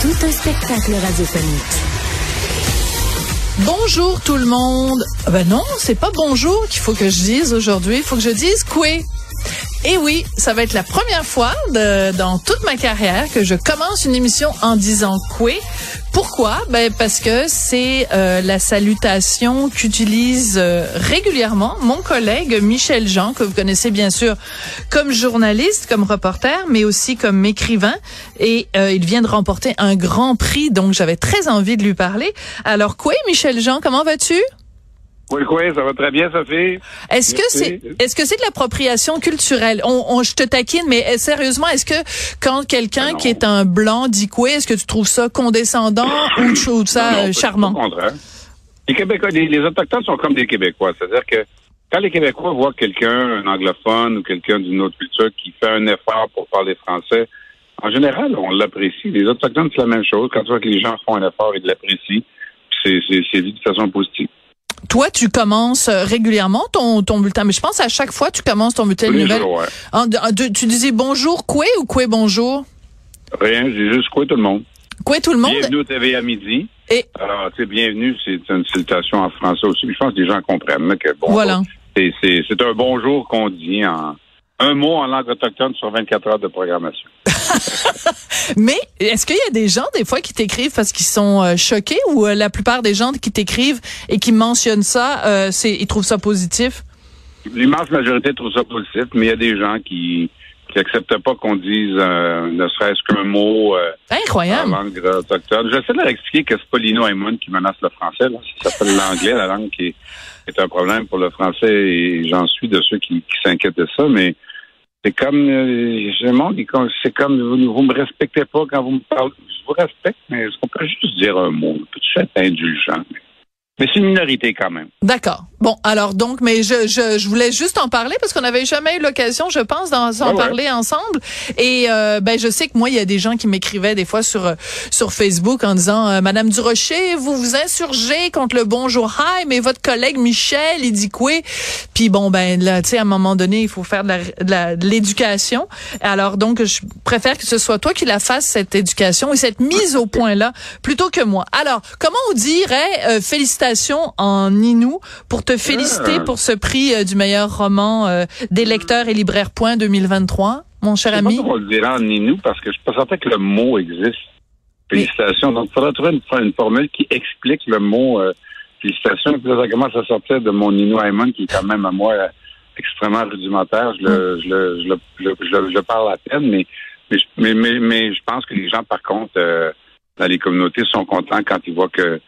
Tout un spectacle radiophonique. Bonjour tout le monde. Ah Ben non, c'est pas bonjour qu'il faut que je dise aujourd'hui. Il faut que je dise quoi. Et oui, ça va être la première fois dans toute ma carrière que je commence une émission en disant quoi. Pourquoi? Ben parce que c'est euh, la salutation qu'utilise euh, régulièrement mon collègue Michel Jean que vous connaissez bien sûr comme journaliste, comme reporter, mais aussi comme écrivain. Et euh, il vient de remporter un grand prix, donc j'avais très envie de lui parler. Alors quoi, Michel Jean, comment vas-tu? Oui, oui, ça va très bien, Sophie. Est-ce que c'est est-ce que c'est de l'appropriation culturelle? On, on, je te taquine, mais euh, sérieusement, est-ce que quand quelqu'un Ben qui est un blanc dit quoi, est-ce que tu trouves ça condescendant ou tu trouves ça Non, non, euh, charmant? le contraire. Les Québécois, les, les Autochtones sont comme des Québécois. C'est-à-dire que quand les Québécois voient quelqu'un, un anglophone ou quelqu'un d'une autre culture qui fait un effort pour parler français, en général, on l'apprécie. Les Autochtones, c'est la même chose. Quand tu vois que les gens font un effort, ils l'apprécient. C'est c'est- c'est vu de façon positive. Toi, tu commences euh, régulièrement ton ton bulletin, mais je pense à chaque fois tu commences ton bulletin de nouvelles. jours, ouais. En- en- tu, tu disais bonjour quoi ou quoi bonjour? Rien, j'ai juste quoi tout le monde. Quoi tout le monde? Bienvenue au TV à midi. Et- Alors, tu sais, bienvenue, c'est une salutation en français aussi. Je pense que les gens comprennent que bon, Voilà. c'est un bonjour qu'on dit en un mot en langue autochtone sur 24 heures de programmation. Mais est-ce qu'il y a des gens des fois qui t'écrivent parce qu'ils sont euh, choqués ou euh, la plupart des gens qui t'écrivent et qui mentionnent ça, euh, c'est ils trouvent ça positif? L'immense majorité trouve ça positif, mais il y a des gens qui qui acceptent pas qu'on dise ne serait-ce qu'un mot euh, en Incroyable. langue autochtone. J'essaie de leur expliquer que c'est pas Lino qui menace le français. Là. Ça s'appelle l'anglais, la langue qui est, qui est un problème pour le français et j'en suis de ceux qui, qui s'inquiètent de ça, mais c'est comme euh, je demande, c'est comme vous, me respectez pas quand vous me parlez. Je vous respecte, mais est-ce qu'on peut juste dire un mot? Peut-être être indulgent? Mais, mais c'est une minorité quand même. D'accord. Bon, alors donc, mais je, je, je voulais juste en parler parce qu'on n'avait jamais eu l'occasion, je pense, d'en s'en Ouais, ouais. parler ensemble. Et euh, ben, je sais que moi, il y a des gens qui m'écrivaient des fois sur sur Facebook en disant, euh, Madame Durocher, vous vous insurgez contre le bonjour hi, mais votre collègue Michel, il dit quoi? Puis bon, ben là, tu sais, à un moment donné, il faut faire de la- de la- de l'éducation. Alors donc, je préfère que ce soit toi qui la fasses cette éducation et cette mise au point là, plutôt que moi. Alors, comment on dirait euh, félicitations en Inou pour te féliciter Ah. pour ce prix euh, du meilleur roman euh, des lecteurs et libraires point 2023, mon cher pas ami? on le dira en Inou parce que je suis pas certain que le mot existe. Félicitations. Donc, il faudrait trouver une, une formule qui explique le mot euh, félicitations. Puis là, ça commence à sortir de mon Inou Haymon qui est quand même à moi euh, extrêmement rudimentaire. Je le, je le, je le, je le, je le- je le parle à peine, mais, mais, je- mais, mais, mais je pense que les gens, par contre, dans les communautés sont contents quand ils voient que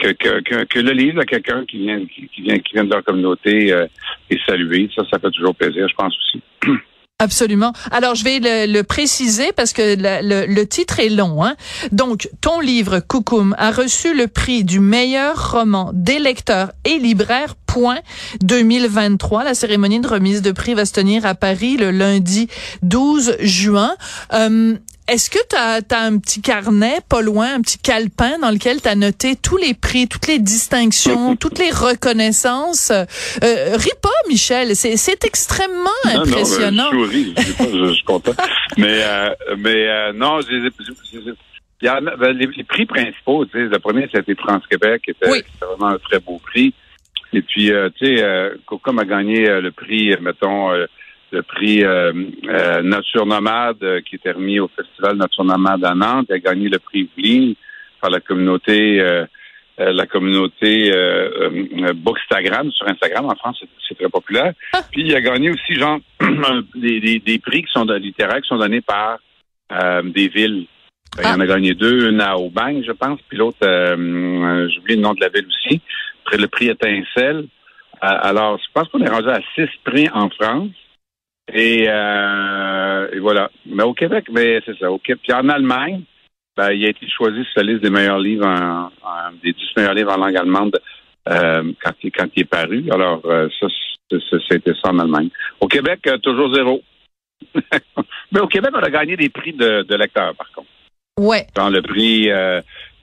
que, que, que, que le livre de quelqu'un qui vient, qui, vient qui vient de leur communauté euh, est salué. Ça, ça fait toujours plaisir, je pense aussi. Absolument. Alors, je vais le, le préciser parce que le, le titre est long. Hein? Donc, ton livre, Coucoum, a reçu le prix du meilleur roman des lecteurs et libraires, point 2023. La cérémonie de remise de prix va se tenir à Paris le lundi 12 juin. Euh, est-ce que tu as, un petit carnet, pas loin, un petit calepin dans lequel tu as noté tous les prix, toutes les distinctions, toutes les reconnaissances? Euh, euh, ris pas, Michel, c'est extrêmement Non, impressionnant. Non, je souris, je, sais pas, je, je suis content. mais euh, mais euh, non, je les ai- je- je- il y a- ben, les, les prix principaux, tu sais, le premier, c'était France-Québec, qui était, Oui. qui était vraiment un très beau prix. Et puis, euh, tu sais, euh, Cocom a gagné euh, le prix, euh, mettons, euh, le prix euh, euh, Nature Nomade, euh, qui était remis au Festival Nature Nomade à Nantes. Il a gagné le prix Vline par la communauté euh, euh, la communauté euh, Bookstagram sur Instagram. En France, c'est- très populaire. Puis il a gagné aussi, genre, des, des, des prix qui sont littéraires qui sont donnés par euh, des villes. Il en a gagné deux, une à Aubagne, je pense, puis l'autre, j'oublie le nom de la ville aussi. Après, le prix Étincelle. Alors, je pense qu'on est rendu à six prix en France. Et, euh, et voilà. Mais au Québec, mais c'est ça. Au Québec. Puis en Allemagne, ben, il a été choisi sur la liste des meilleurs livres, en, des dix meilleurs livres en langue allemande euh, quand, il, quand il est paru. Alors, euh, ça, c'était ça en Allemagne. Au Québec, euh, toujours zéro. Mais au Québec, on a gagné des prix de, de lecteurs, par contre. Ouais. Dans le prix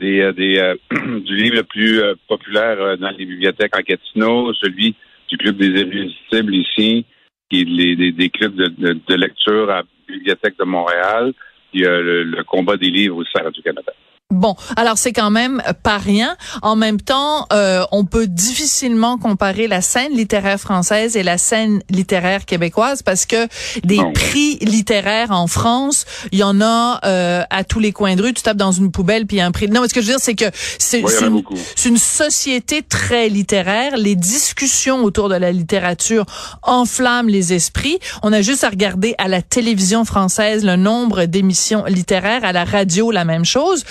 des, des du livre le plus populaire dans les bibliothèques en Gatineau, celui du Club des Irrésistibles ici, qui est des, des clubs de, de, lecture à la Bibliothèque de Montréal. Il y a le, combat des livres aussi à Radio-Canada. Bon, alors c'est quand même pas rien. En même temps, euh, on peut difficilement comparer la scène littéraire française et la scène littéraire québécoise parce que des prix littéraires en France, il y en a euh, à tous les coins de rue. Tu tapes dans une poubelle puis il y a un prix. Non, ce que je veux dire, c'est que c'est une, une, société très littéraire. Les discussions autour de la littérature enflamment les esprits. On a juste à regarder à la télévision française le nombre d'émissions littéraires, à la radio la même chose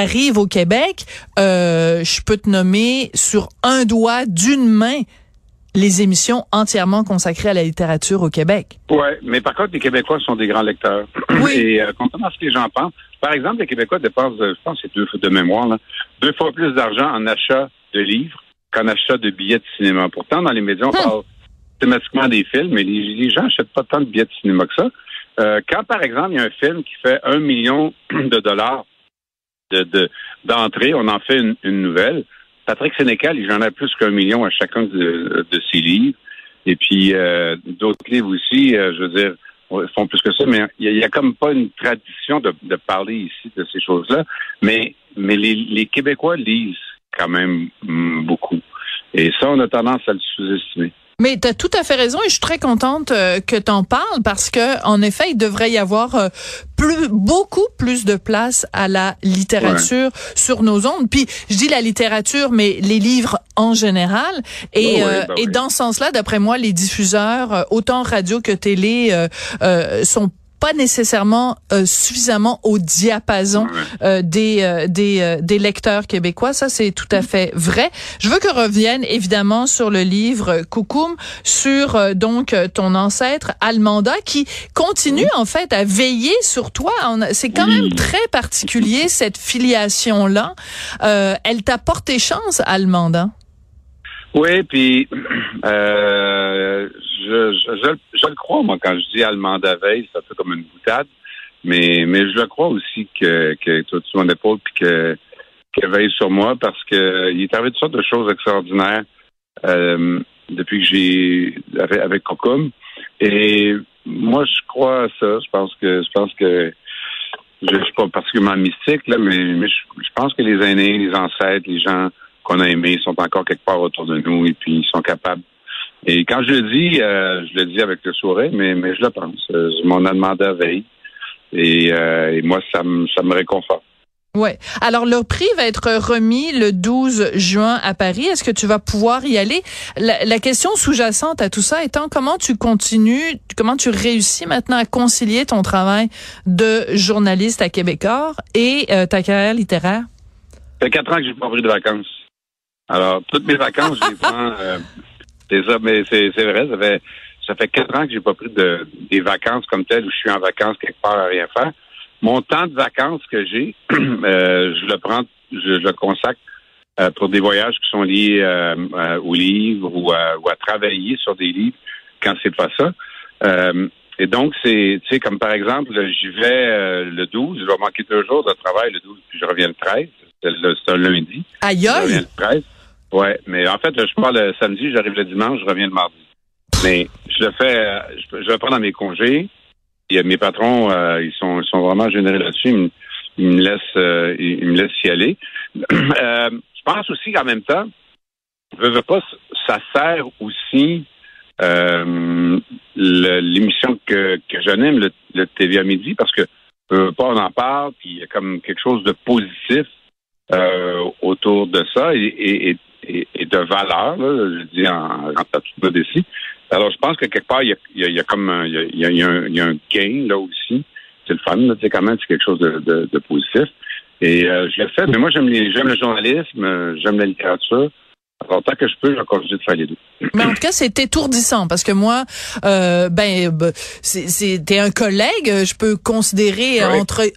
t'arrives au Québec, euh, je peux te nommer sur un doigt d'une main les émissions entièrement consacrées à la littérature au Québec. Oui, mais par contre, les Québécois sont des grands lecteurs. Oui. Et euh, contrairement à ce que les gens pensent, par exemple, les Québécois dépensent, je pense que c'est deux fois de mémoire, là, deux fois plus d'argent en achat de livres qu'en achat de billets de cinéma. Pourtant, dans les médias, on hum. parle thématiquement des films, mais les, gens n'achètent pas tant de billets de cinéma que ça. Euh, quand, par exemple, il y a un film qui fait un million de dollars de, d'entrée, on en fait une, nouvelle. Patrick Sénécal, il en a plus qu'un million à chacun de, ses livres. Et puis euh, d'autres livres aussi, euh, je veux dire, font plus que ça, mais il n'y a, comme pas une tradition de, parler ici de ces choses-là. Mais, mais les, les Québécois lisent quand même mm, beaucoup. Et ça, on a tendance à le sous-estimer. Mais tu as tout à fait raison et je suis très contente euh, que tu en parles parce que en effet, il devrait y avoir euh, plus beaucoup plus de place à la littérature sur nos ondes. Puis je dis la littérature mais les livres en général. Et, euh, ben et dans ce sens-là, d'après moi, les diffuseurs autant radio que télé sont pas nécessairement euh, suffisamment au diapason euh, des euh, des, des lecteurs québécois. Ça, c'est tout à fait vrai. Je veux que revienne évidemment sur le livre Coucoum, sur donc ton ancêtre Almanda, qui continue en fait à veiller sur toi. C'est quand même très particulier cette filiation là. elle t'a porté chance, Almanda? Oui, puis euh, je, je, je, le crois, moi, quand je dis allemand veille, ça fait comme une boutade, mais, mais je le crois aussi que, que toi, tu mon épaule puis que qu'elle veille sur moi parce que il est arrivé toutes sortes de choses extraordinaires euh, depuis que j'ai avec, avec Et moi, je crois à ça. Je pense que je pense que je, suis pas particulièrement mystique, là, mais, mais je pense que les aînés, les ancêtres, les gens qu'on a aimés sont encore quelque part autour de nous et puis ils sont capables. Et quand je le dis, euh, je le dis avec le sourire, mais, mais je le pense. Euh, je m'en ai demandé à veille. Et, euh, et moi, ça me, ça me réconforte. Ouais. Alors le prix va être remis le 12 juin à Paris. Est-ce que tu vas pouvoir y aller? La, la question sous-jacente à tout ça étant comment tu continues, comment tu réussis maintenant à concilier ton travail de journaliste à Québécois et ta carrière littéraire? Ça fait quatre ans que j'ai pas pris de vacances. Alors, toutes mes vacances, je les prends. Euh, c'est ça, mais c'est, c'est vrai, ça fait ça fait quatre ans que j'ai pas pris de des vacances comme telles où je suis en vacances quelque part à rien faire. Mon temps de vacances que j'ai, euh, je le prends, je, le consacre euh, pour des voyages qui sont liés aux livres ou à, ou à travailler sur des livres quand c'est pas ça. et donc, c'est, tu sais, comme par exemple, j'y vais le 12, je vais manquer deux jours de travail le 12, puis je reviens le 13. C'est, un lundi. Aïe aïe! le 13. Ouais, mais en fait, je pars le samedi, j'arrive le dimanche, je reviens le mardi. Mais je le fais, euh, je, le prends dans mes congés. Et mes patrons, euh, ils sont, ils sont vraiment généreux là-dessus. Ils, me laissent, euh, ils, me laissent y aller. je pense aussi qu'en même temps, je veux pas, ça sert aussi l'émission que, que j'anime, le, le TV à midi, parce que euh, pas on en parle, puis il y a comme quelque chose de positif autour de ça. et, et, de valeur, je dis en, en toute modestie. Alors, je pense que quelque part, il y a, comme un, gain là aussi. C'est le fun, là, tu sais, quand même, c'est quelque chose de, positif. Et euh, je l'ai fait, mais moi, j'aime, j'aime le journalisme, j'aime la littérature. Alors, tant que je peux, continue de faire les deux. Mais en tout cas, c'est étourdissant parce que moi, euh, ben, c'était un collègue. Je peux considérer entre,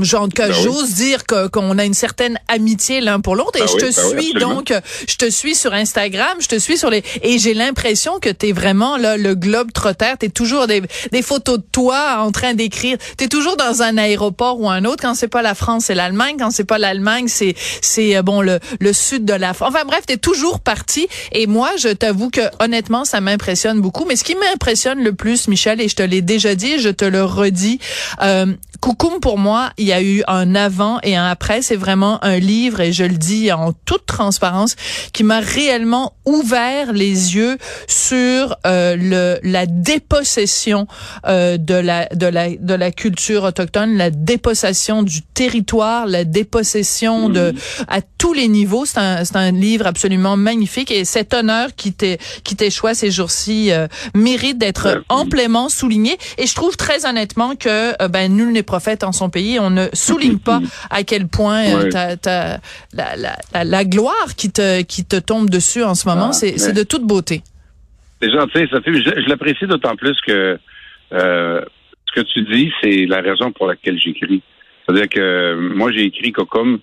genre, que ben j'ose dire qu'on a une certaine amitié l'un pour l'autre. Et ben je te ben suis donc, je te suis sur Instagram, je te suis sur les, et j'ai l'impression que t'es vraiment là le globe trotter. T'es toujours des, des photos de toi en train d'écrire. T'es toujours dans un aéroport ou un autre. Quand c'est pas la France, c'est l'Allemagne. Quand c'est pas l'Allemagne, c'est c'est euh, bon le le sud de la France. Enfin bref, t'es toujours parti. Et moi, je t'avoue que honnêtement, ça m'impressionne beaucoup. Mais ce qui m'impressionne le plus, Michel, et je te l'ai déjà dit, je te le redis, euh, Coucoum, pour moi, il y a eu un avant et un après. C'est vraiment un livre, et je le dis en toute transparence, qui m'a réellement ouvert les yeux sur euh, le, la dépossession euh, de, la, de, la, de la culture autochtone, la dépossession du territoire, la dépossession de à tous les niveaux. C'est un, c'est un livre absolument magnifique et cet honneur qui t'échoit ces jours-ci euh, mérite d'être amplement souligné. Et je trouve très honnêtement que ben nul n'est prophète en son pays. On ne souligne pas à quel point euh, la, la, la, gloire qui te, qui te tombe dessus en ce moment, ah, c'est de toute beauté. C'est gentil, Sophie. Je, je l'apprécie d'autant plus que euh, ce que tu dis, c'est la raison pour laquelle j'écris. C'est-à-dire que moi, j'ai écrit Cocum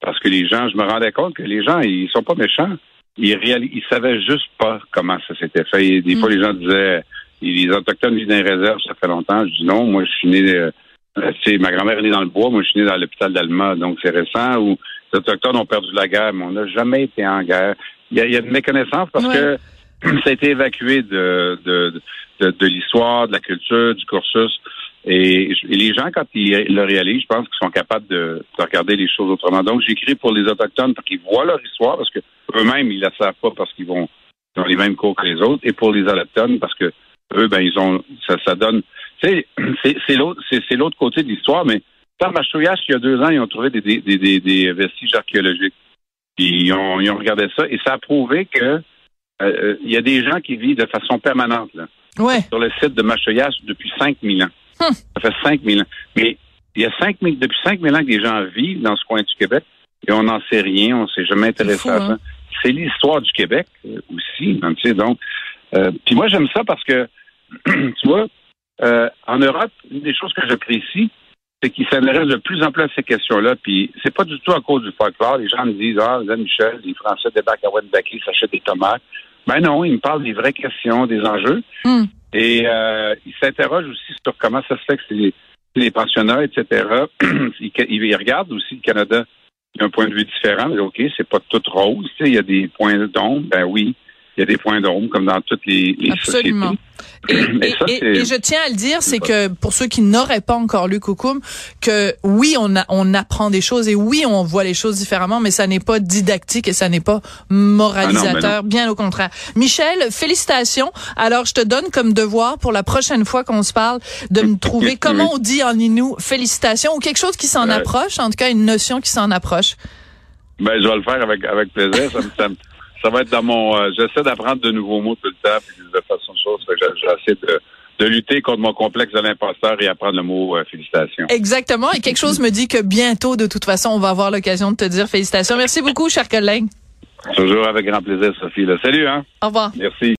parce que les gens, je me rendais compte que les gens, ils sont pas méchants. Ils, réalis, ils savaient juste pas comment ça s'était fait. des fois, mm. les gens disaient, les Autochtones vivent dans les réserves, ça fait longtemps. Je dis non, moi, je suis né euh, euh, ma grand-mère est née dans le bois, moi je suis né dans l'hôpital d'Alma, donc c'est récent où les Autochtones ont perdu la guerre, mais on n'a jamais été en guerre. Il y a, il y a une méconnaissance parce que ça a été évacué de, de, de, de l'histoire, de la culture, du cursus. Et, les gens, quand ils le réalisent, je pense qu'ils sont capables de, de, regarder les choses autrement. Donc, j'écris pour les Autochtones pour qu'ils voient leur histoire, parce que eux-mêmes, ils la savent pas parce qu'ils vont dans les mêmes cours que les autres, et pour les Autochtones, parce que eux, ben, ils ont ça, ça donne c'est l'autre c'est l'autre côté de l'histoire, mais par Machouillache, il y a deux ans, ils ont trouvé des, des, des, vestiges archéologiques. Ils ont, ils ont regardé ça et ça a prouvé que euh, euh, il y a des gens qui vivent de façon permanente là, sur le site de Machouillache depuis 5000 ans. Hum. Ça fait 5000 ans. Mais il y a 5000, depuis 5000 ans que des gens vivent dans ce coin du Québec et on n'en sait rien, on s'est jamais intéressé à ça. Hein? C'est l'histoire du Québec euh, aussi. Hein, tu sais, donc, puis moi j'aime ça parce que tu vois, euh, en Europe, une des choses que j'apprécie, c'est qu'ils s'intéressent de plus en plus à ces questions-là. Puis c'est pas du tout à cause du folklore. Les gens me disent Ah, là, Michel, les Français débarquent à Wendake, s'achètent des tomates. Ben non, ils me parlent des vraies questions, des enjeux. Hmm. Et euh, ils s'interrogent aussi sur comment ça se fait que les, les etc. ils, ils, regardent aussi le Canada d'un point de vue différent. Mais OK, c'est pas tout rose. Il y a des points d'ombre. Ben oui il y a des points d'ombre comme dans toutes les, les Absolument. Et, et, je tiens à le dire, c'est que pour ceux qui n'auraient pas encore lu Coucoum, que oui, on, a, on apprend des choses et oui, on voit les choses différemment, mais ça n'est pas didactique et ça n'est pas moralisateur, ah bien au contraire. Michel, félicitations. Alors, je te donne comme devoir pour la prochaine fois qu'on se parle de me trouver comment on dit en Inou félicitations ou quelque chose qui s'en approche, en tout cas une notion qui s'en approche. Ben, je vais le faire avec, avec plaisir. ça me, ça va être dans mon. Euh, j'essaie d'apprendre de nouveaux mots tout le temps, puis de façon de choses. J'essaie de de lutter contre mon complexe de l'imposteur et apprendre le mot euh, félicitations. Exactement. Et quelque chose me dit que bientôt, de toute façon, on va avoir l'occasion de te dire félicitations. Merci beaucoup, cher collègue. Toujours avec grand plaisir, Sophie. Salut, hein? Au revoir. Merci.